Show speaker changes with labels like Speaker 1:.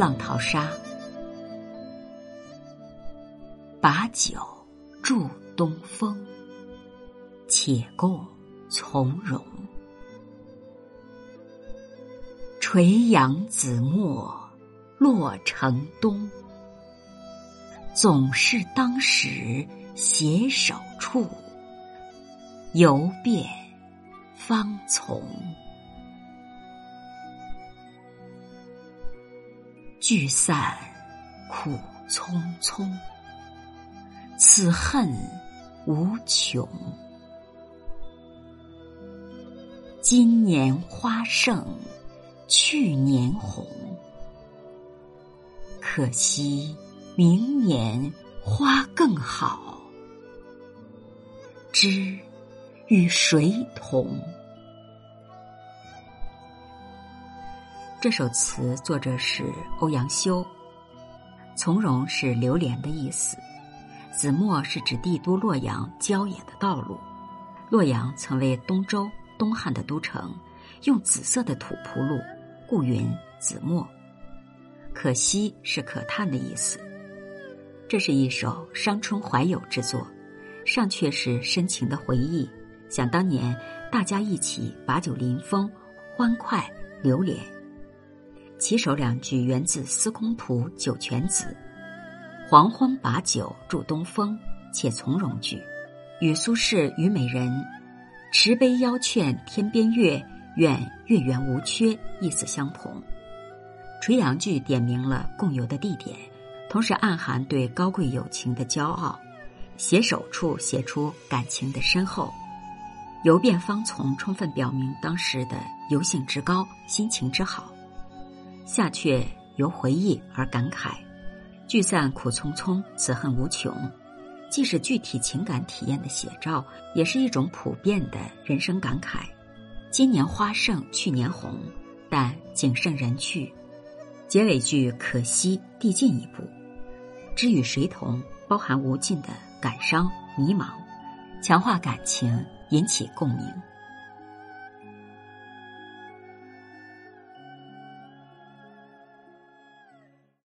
Speaker 1: 浪淘沙，把酒祝东风，且共从容。垂杨紫陌洛城东，总是当时携手处，游遍芳丛。聚散苦匆匆，此恨无穷。今年花胜。去年红，可惜明年花更好。知与谁同？这首词作者是欧阳修。从容是流连的意思，紫陌是指帝都洛阳郊野的道路。洛阳曾为东周东汉的都城，用紫色的土铺路。故云子墨，可惜是可叹的意思。这是一首伤春怀友之作，上却是深情的回忆，想当年大家一起把酒临风，欢快流连。起首两句源自《司空图酒泉子》：“黄昏把酒祝东风，且从容句，与苏轼《虞美人》‘持杯邀劝天边月’。”愿月圆无缺，意思相同。垂杨句点明了共游的地点，同时暗含对高贵友情的骄傲。携手处写出感情的深厚。游遍芳丛，充分表明当时的游兴之高，心情之好。下阙由回忆而感慨，聚散苦匆匆，此恨无穷。既是具体情感体验的写照，也是一种普遍的人生感慨。今年花胜去年红，但景胜人去。结尾句可惜递进一步，知与谁同，包含无尽的感伤迷茫，强化感情，引起共鸣。